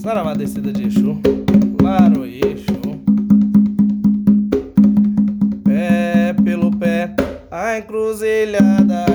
Saravá descida de Exu, claro Exu. Pé pelo pé, a encruzilhada